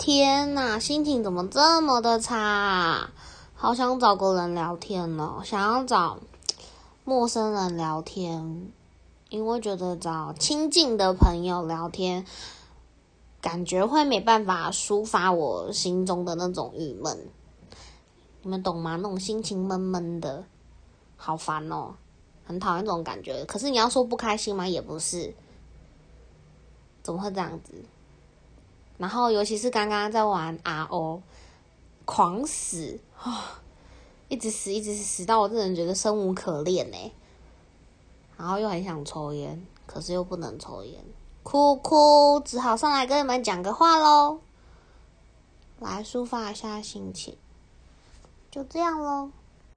天呐，心情怎么这么的差？好想找个人聊天哦，想要找陌生人聊天，因为觉得找亲近的朋友聊天，感觉会没办法抒发我心中的那种郁闷。你们懂吗？那种心情闷闷的，好烦哦，很讨厌这种感觉。可是你要说不开心吗？也不是，怎么会这样子？然后，尤其是刚刚在玩 RO，狂死啊，一直死，一直死，到我这人觉得生无可恋呢。然后又很想抽烟，可是又不能抽烟，哭哭，只好上来跟你们讲个话喽，来抒发一下心情，就这样喽。